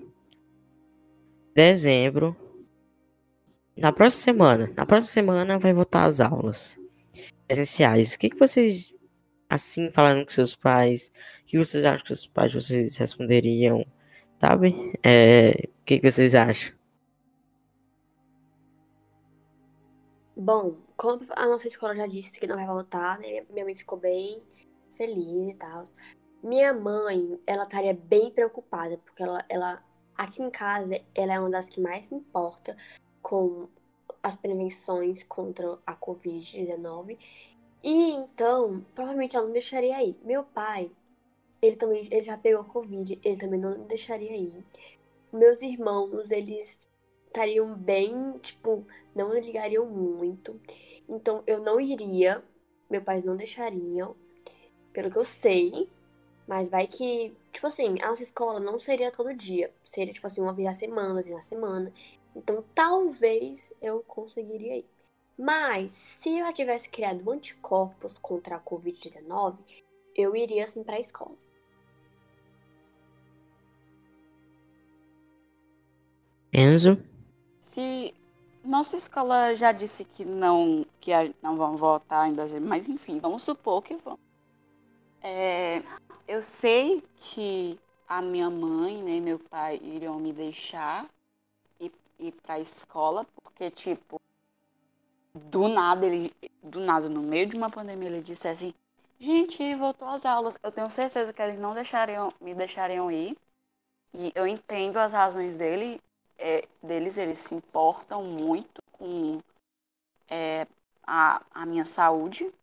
dezembro, na próxima semana, na próxima semana vai voltar as aulas presenciais. O que, que vocês, assim, falaram com seus pais, o que vocês acham que os pais vocês responderiam, sabe? É, o que, que vocês acham? Bom, como a nossa escola já disse que não vai voltar, né? Minha mãe ficou bem feliz e tal. Minha mãe, ela estaria bem preocupada, porque ela, ela, aqui em casa, ela é uma das que mais se importa com as prevenções contra a Covid-19. E então, provavelmente ela não deixaria ir. Meu pai, ele também ele já pegou Covid, ele também não deixaria ir. Meus irmãos, eles estariam bem, tipo, não ligariam muito. Então eu não iria, meus pais não deixariam, pelo que eu sei. Mas vai que, tipo assim, a nossa escola não seria todo dia. Seria, tipo assim, uma vez a semana, uma vez a semana. Então, talvez eu conseguiria ir. Mas, se eu já tivesse criado anticorpos contra a Covid-19, eu iria, assim, pra escola. Enzo? Se nossa escola já disse que não, que não vão em dezembro, mas enfim, vamos supor que vão. É, eu sei que a minha mãe né, e meu pai iriam me deixar ir, ir para a escola, porque, tipo, do nada, ele, do nada, no meio de uma pandemia, ele disse assim, gente, voltou às aulas. Eu tenho certeza que eles não deixariam, me deixariam ir. E eu entendo as razões dele, é, deles, eles se importam muito com é, a, a minha saúde,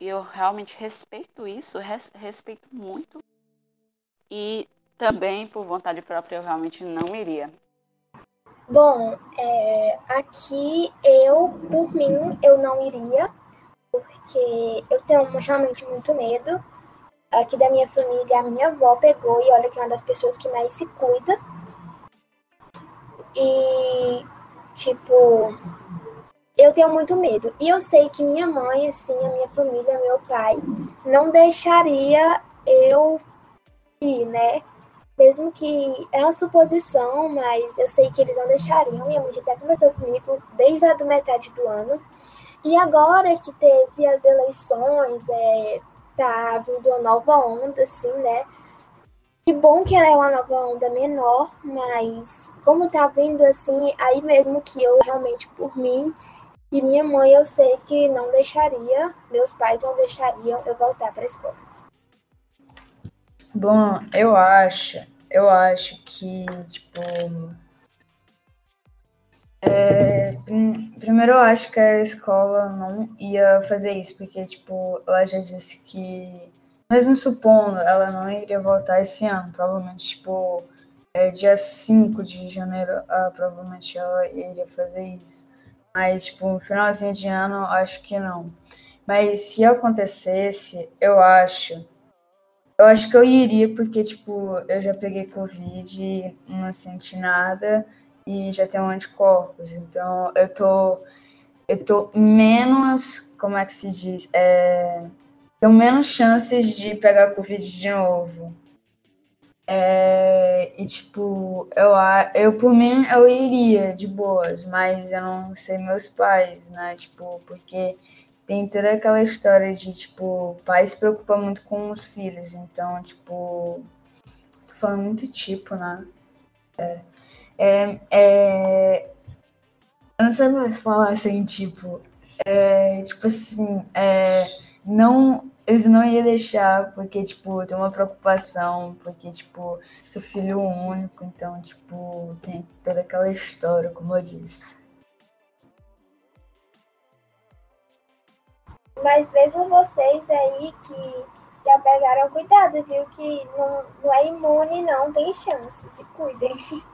e eu realmente respeito isso, res, respeito muito. E também, por vontade própria, eu realmente não iria. Bom, é, aqui eu, por mim, eu não iria, porque eu tenho realmente muito medo. Aqui da minha família, a minha avó pegou e olha que é uma das pessoas que mais se cuida. E, tipo, eu tenho muito medo. E eu sei que minha mãe, assim, a minha família, meu pai, não deixaria eu ir, né? Mesmo que é uma suposição, mas eu sei que eles não deixariam. Minha mãe até conversou comigo desde a metade do ano. E agora que teve as eleições, é, tá vindo uma nova onda, assim, né? Que bom que ela é uma nova onda menor, mas como tá vindo assim, aí mesmo que eu realmente, por mim, e minha mãe, eu sei que não deixaria, meus pais não deixariam eu voltar para a escola. Bom, eu acho, eu acho que, tipo. É, primeiro, eu acho que a escola não ia fazer isso, porque, tipo, ela já disse que, mesmo supondo, ela não iria voltar esse ano, provavelmente, tipo, é, dia 5 de janeiro, ah, provavelmente ela iria fazer isso. Mas, tipo, no finalzinho de ano, acho que não. Mas se acontecesse, eu acho. Eu acho que eu iria, porque, tipo, eu já peguei Covid, não senti nada e já tenho anticorpos. Então, eu tô. Eu tô menos. Como é que se diz? É, tenho menos chances de pegar Covid de novo. É, e tipo, eu, eu por mim eu iria de boas, mas eu não sei meus pais, né? Tipo, porque tem toda aquela história de tipo, pai se preocupa muito com os filhos, então, tipo, foi muito tipo, né? É, é, é, eu não sei mais falar assim, tipo, é, tipo assim, é, não, eles não iam deixar porque, tipo, tem uma preocupação, porque, tipo, sou filho único, então, tipo, tem toda aquela história, como eu disse. Mas mesmo vocês aí que já pegaram cuidado, viu? Que não, não é imune, não, tem chance, se cuidem.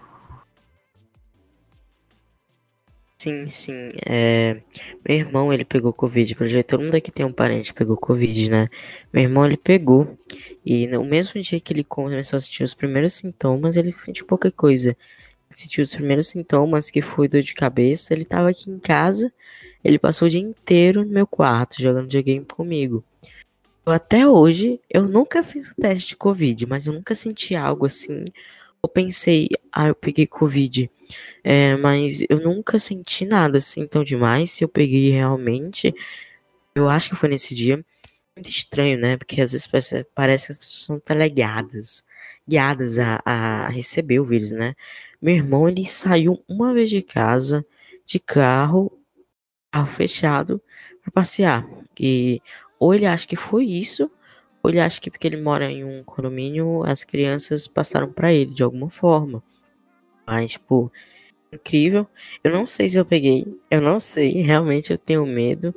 Sim, sim. É... Meu irmão, ele pegou Covid. Pelo jeito, todo mundo aqui tem um parente que pegou Covid, né? Meu irmão, ele pegou. E no mesmo dia que ele começou a sentir os primeiros sintomas, ele sentiu pouca coisa. sentiu os primeiros sintomas, que foi dor de cabeça. Ele tava aqui em casa. Ele passou o dia inteiro no meu quarto, jogando videogame comigo. Eu, até hoje, eu nunca fiz o teste de Covid, mas eu nunca senti algo assim eu pensei, ah, eu peguei Covid, é, mas eu nunca senti nada assim tão demais. Se eu peguei realmente, eu acho que foi nesse dia. Muito estranho, né? Porque às vezes parece que as pessoas são teleguiadas, guiadas a, a receber o vírus, né? Meu irmão, ele saiu uma vez de casa, de carro, carro fechado, para passear. E ou ele acha que foi isso, ou ele acha que porque ele mora em um condomínio, as crianças passaram para ele de alguma forma. Mas, tipo, incrível. Eu não sei se eu peguei. Eu não sei. Realmente eu tenho medo.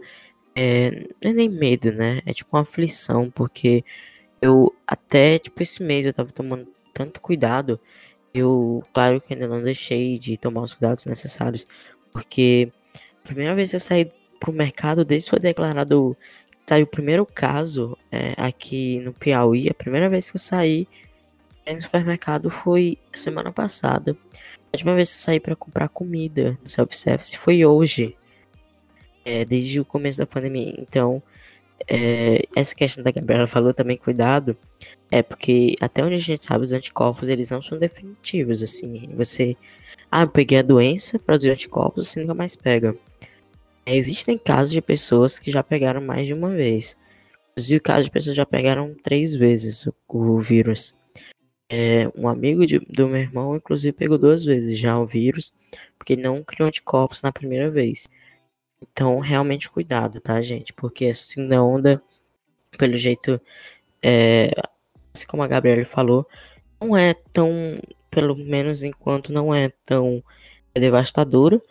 É, não é nem medo, né? É tipo uma aflição, porque eu até, tipo, esse mês eu tava tomando tanto cuidado. Eu, claro que ainda não deixei de tomar os cuidados necessários, porque a primeira vez que eu saí pro mercado, desde que foi declarado saiu o primeiro caso é, aqui no Piauí. A primeira vez que eu saí no supermercado foi semana passada. A última vez que eu saí para comprar comida no self-service foi hoje. É, desde o começo da pandemia. Então, é, essa questão da Gabriela falou também, cuidado. É porque até onde a gente sabe, os anticorpos eles não são definitivos. Assim, você. Ah, eu peguei a doença, produziu anticorpos, você nunca mais pega. Existem casos de pessoas que já pegaram mais de uma vez. Inclusive, casos de pessoas que já pegaram três vezes o, o vírus. É, um amigo de, do meu irmão, inclusive, pegou duas vezes já o vírus, porque não criou anticorpos na primeira vez. Então, realmente cuidado, tá, gente? Porque essa segunda onda, pelo jeito, é, assim como a Gabriela falou, não é tão, pelo menos enquanto não é tão devastadora,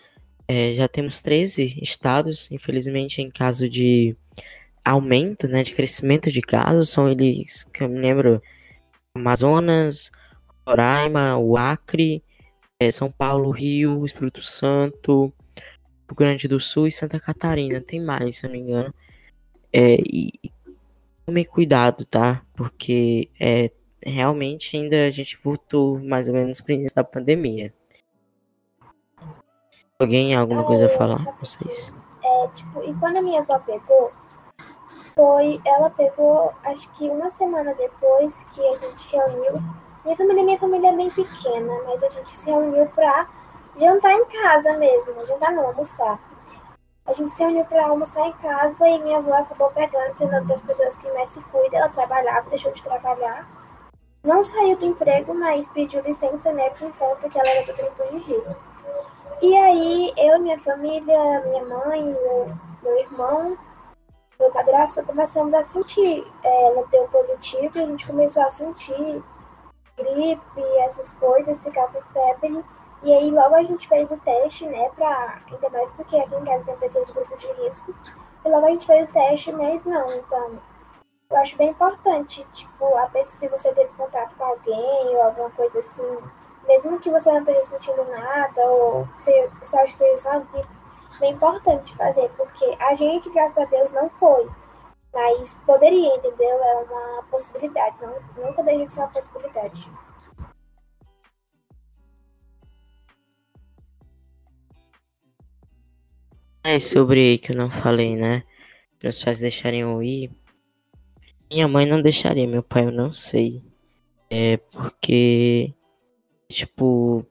é, já temos 13 estados, infelizmente, em caso de aumento, né, de crescimento de casos, são eles, que eu me lembro, Amazonas, Roraima, o Acre, é, São Paulo, Rio, Espírito Santo, Rio Grande do Sul e Santa Catarina, tem mais, se eu não me engano. É, e tome cuidado, tá? Porque é, realmente ainda a gente voltou mais ou menos para início da pandemia. Alguém alguma coisa a falar? Vocês? É, tipo, e quando a minha avó pegou, foi. Ela pegou, acho que uma semana depois que a gente reuniu. Minha família, minha família é bem pequena, mas a gente se reuniu pra jantar em casa mesmo. Jantar não, almoçar. A gente se reuniu pra almoçar em casa e minha avó acabou pegando, sendo uma das pessoas que mais se cuida. Ela trabalhava, deixou de trabalhar. Não saiu do emprego, mas pediu licença, né, por conta que ela era do grupo de risco. E aí, eu minha família, minha mãe, meu, meu irmão, meu padrasto, começamos a sentir. É, ela deu positivo e a gente começou a sentir gripe, essas coisas, ficar com febre. E aí, logo a gente fez o teste, né, pra. Ainda mais porque aqui em casa tem pessoas do grupo de risco. E logo a gente fez o teste, mas não. Então, eu acho bem importante, tipo, a pessoa, se você teve contato com alguém ou alguma coisa assim mesmo que você não esteja sentindo nada, ou você, você acha que seja só gripe, é importante fazer, porque a gente, graças a Deus, não foi. Mas poderia, entendeu? É uma possibilidade, não, nunca deixa de ser uma possibilidade. É sobre que eu não falei, né? Meus pais deixarem eu ir. Minha mãe não deixaria, meu pai eu não sei. É porque Tipo,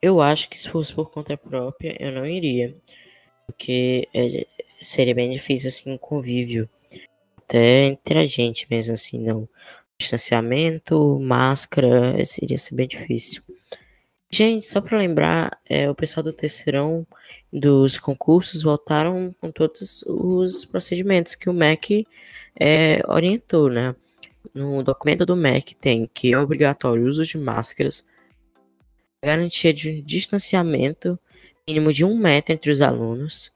eu acho que se fosse por conta própria, eu não iria. Porque é, seria bem difícil, assim, o convívio. Até entre a gente mesmo, assim, não. distanciamento, máscara, seria ser bem difícil. Gente, só para lembrar, é, o pessoal do terceirão dos concursos voltaram com todos os procedimentos que o MEC é, orientou, né? No documento do MEC tem que é obrigatório o uso de máscaras, garantia de distanciamento mínimo de um metro entre os alunos,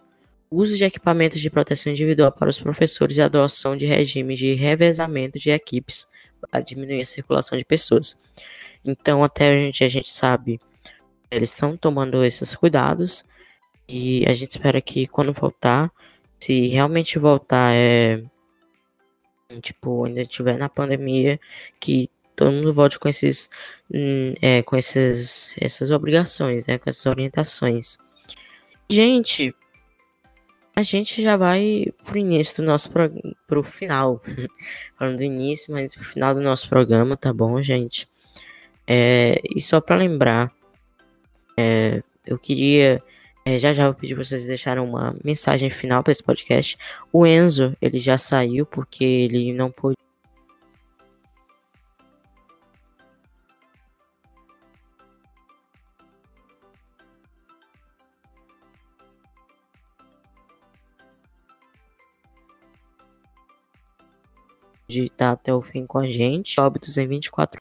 uso de equipamentos de proteção individual para os professores e adoção de regime de revezamento de equipes para diminuir a circulação de pessoas. Então, até a gente, a gente sabe, eles estão tomando esses cuidados e a gente espera que quando voltar, se realmente voltar, é. Tipo, ainda estiver na pandemia, que todo mundo volte com esses. Hum, é, com esses, essas obrigações, né? Com essas orientações. Gente, a gente já vai pro início do nosso pro, pro final. Falando do início, mas pro final do nosso programa, tá bom, gente? É, e só para lembrar, é, eu queria. É, já já vou pedir pra vocês deixarem uma mensagem final para esse podcast. O Enzo, ele já saiu porque ele não pôde. de estar até o fim com a gente. Óbitos em 24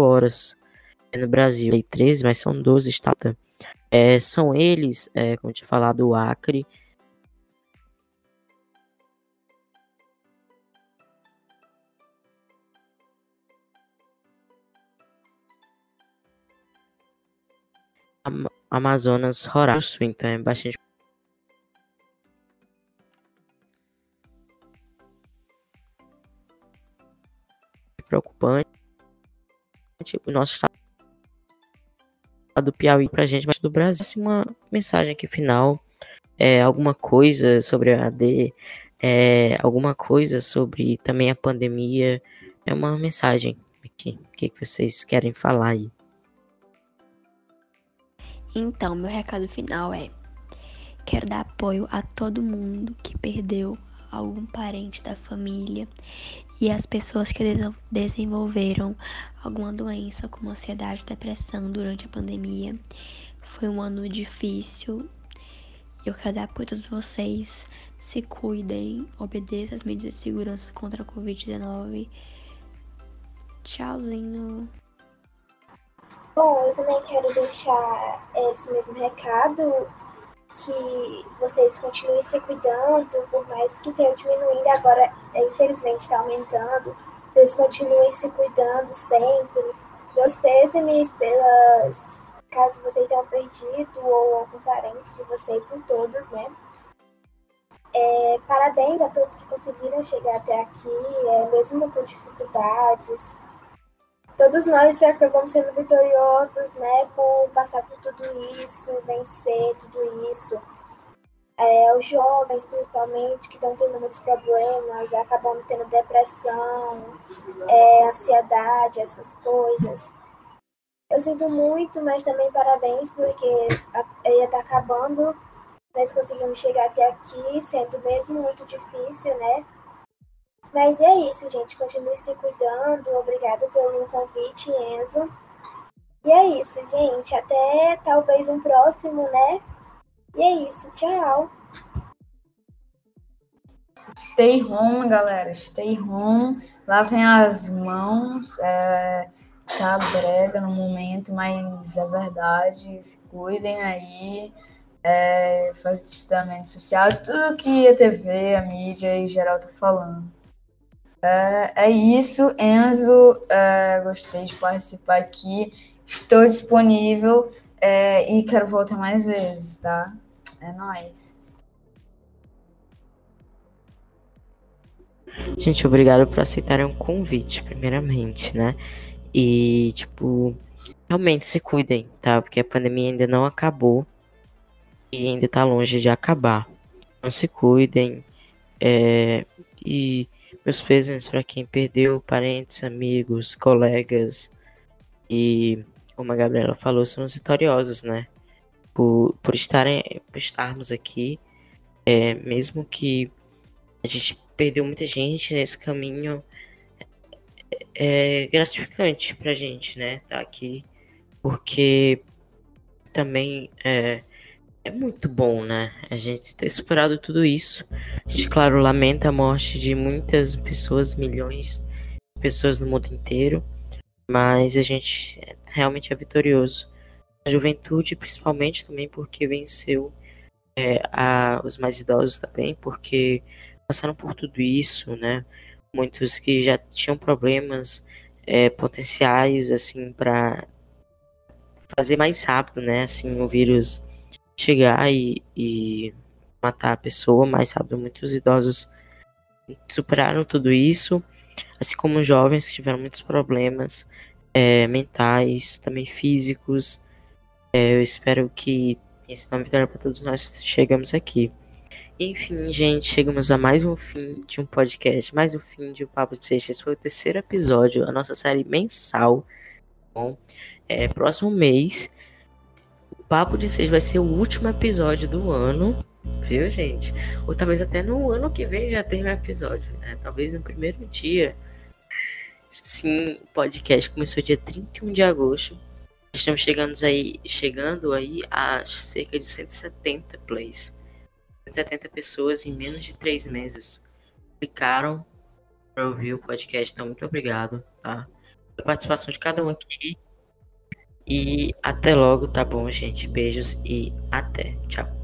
horas no Brasil. Lei 13, mas são 12 estados. É, são eles, é, como eu tinha falado, o Acre, Amazonas, Roraima, então é bastante Nosso estado do Piauí pra gente, mas do Brasil. Uma mensagem aqui final, é, alguma coisa sobre a AD, é, alguma coisa sobre também a pandemia. É uma mensagem aqui. O que, que vocês querem falar aí? Então, meu recado final é: quero dar apoio a todo mundo que perdeu algum parente da família e as pessoas que desenvolveram alguma doença como ansiedade e depressão durante a pandemia. Foi um ano difícil. Eu quero dar apoio a todos vocês. Se cuidem, obedeçam as medidas de segurança contra a Covid-19. Tchauzinho. Bom, eu também quero deixar esse mesmo recado, que vocês continuem se cuidando, por mais que tenha diminuído, agora infelizmente está aumentando, vocês continuem se cuidando sempre. Meus pêsames pelas caso vocês tenham perdido ou algum parente de vocês por todos, né? É, parabéns a todos que conseguiram chegar até aqui, é, mesmo com dificuldades todos nós acabamos sendo vitoriosos, né, por passar por tudo isso, vencer tudo isso. É, os jovens, principalmente, que estão tendo muitos problemas, acabam tendo depressão, é, ansiedade, essas coisas. Eu sinto muito, mas também parabéns, porque ia estar tá acabando. Nós conseguimos chegar até aqui, sendo mesmo muito difícil, né? Mas é isso, gente. Continue se cuidando. Obrigada pelo convite, Enzo. E é isso, gente. Até talvez um próximo, né? E é isso. Tchau. Stay home, galera. Stay home. Lavem as mãos. É, tá brega no momento, mas é verdade. Se cuidem aí. É, faz distanciamento social. Tudo que a TV, a mídia em geral tá falando. É, é isso, Enzo. É, gostei de participar aqui. Estou disponível é, e quero voltar mais vezes, tá? É nóis. Gente, obrigado por aceitarem o convite, primeiramente, né? E, tipo, realmente se cuidem, tá? Porque a pandemia ainda não acabou e ainda tá longe de acabar. Então se cuidem. É, e meus pêsames para quem perdeu parentes, amigos, colegas e, como a Gabriela falou, somos vitoriosos, né? Por, por, estarem, por estarmos aqui É, mesmo que a gente perdeu muita gente nesse caminho, é gratificante pra gente, né? Tá aqui. Porque também é, é muito bom, né? A gente ter superado tudo isso. A gente, claro, lamenta a morte de muitas pessoas, milhões de pessoas no mundo inteiro. Mas a gente realmente é vitorioso. A juventude, principalmente, também porque venceu é, a, os mais idosos também, porque passaram por tudo isso, né? Muitos que já tinham problemas é, potenciais, assim, para fazer mais rápido, né? Assim, o vírus chegar e, e matar a pessoa mais rápido. Muitos idosos superaram tudo isso, assim como jovens que tiveram muitos problemas é, mentais, também físicos. É, eu espero que tenha sido uma vitória para todos nós chegamos aqui. Enfim, gente, chegamos a mais um fim de um podcast, mais um fim de um Papo de. Esse foi o terceiro episódio, a nossa série mensal. Bom, é, próximo mês, Papo de Sexta vai ser o último episódio do ano, viu, gente? Ou talvez até no ano que vem já tenha um episódio, né? Talvez no primeiro dia. Sim, o podcast começou dia 31 de agosto. Estamos chegando aí, chegando aí a cerca de 170 plays. 170 pessoas em menos de três meses clicaram para ouvir o podcast. Então, muito obrigado, tá? Pela participação de cada um aqui. E até logo, tá bom, gente? Beijos e até. Tchau.